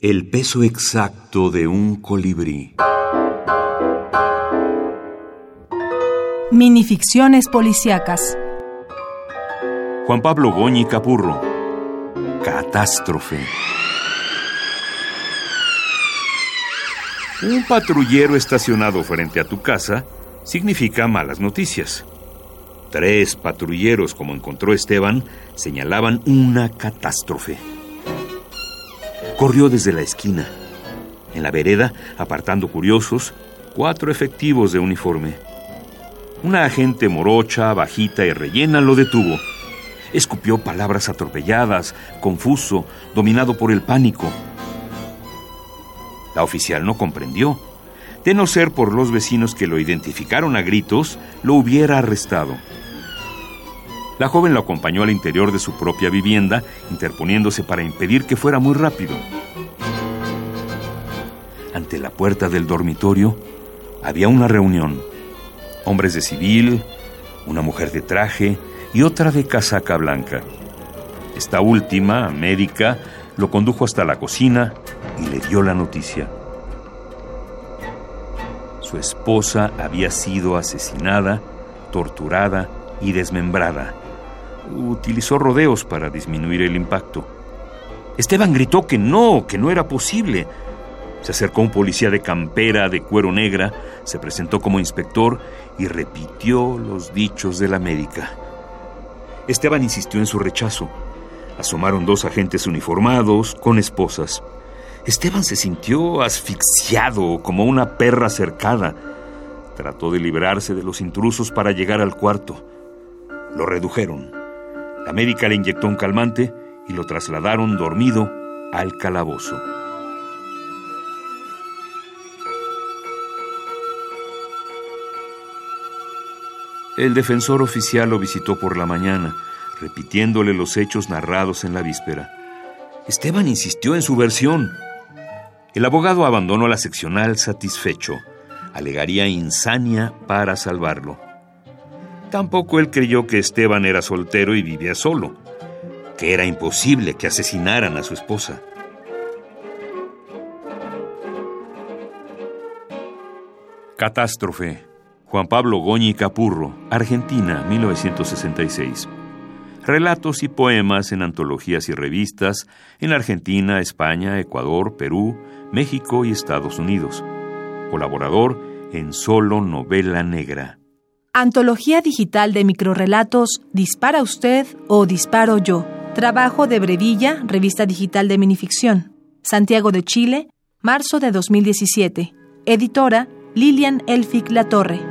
El peso exacto de un colibrí. Minificciones policíacas. Juan Pablo Goñi Capurro. Catástrofe. Un patrullero estacionado frente a tu casa significa malas noticias. Tres patrulleros, como encontró Esteban, señalaban una catástrofe. Corrió desde la esquina. En la vereda, apartando curiosos, cuatro efectivos de uniforme. Una agente morocha, bajita y rellena lo detuvo. Escupió palabras atropelladas, confuso, dominado por el pánico. La oficial no comprendió. De no ser por los vecinos que lo identificaron a gritos, lo hubiera arrestado. La joven lo acompañó al interior de su propia vivienda, interponiéndose para impedir que fuera muy rápido. Ante la puerta del dormitorio había una reunión. Hombres de civil, una mujer de traje y otra de casaca blanca. Esta última, médica, lo condujo hasta la cocina y le dio la noticia. Su esposa había sido asesinada, torturada y desmembrada utilizó rodeos para disminuir el impacto. Esteban gritó que no, que no era posible. Se acercó un policía de campera de cuero negra, se presentó como inspector y repitió los dichos de la médica. Esteban insistió en su rechazo. Asomaron dos agentes uniformados con esposas. Esteban se sintió asfixiado como una perra cercada. Trató de librarse de los intrusos para llegar al cuarto. Lo redujeron. La médica le inyectó un calmante y lo trasladaron dormido al calabozo. El defensor oficial lo visitó por la mañana, repitiéndole los hechos narrados en la víspera. Esteban insistió en su versión. El abogado abandonó la seccional satisfecho. Alegaría insania para salvarlo. Tampoco él creyó que Esteban era soltero y vivía solo, que era imposible que asesinaran a su esposa. Catástrofe. Juan Pablo Goñi Capurro, Argentina, 1966. Relatos y poemas en antologías y revistas en Argentina, España, Ecuador, Perú, México y Estados Unidos. Colaborador en Solo Novela Negra. Antología digital de microrelatos Dispara usted o Disparo yo. Trabajo de Brevilla, revista digital de minificción. Santiago de Chile, marzo de 2017. Editora Lilian Elfic Latorre.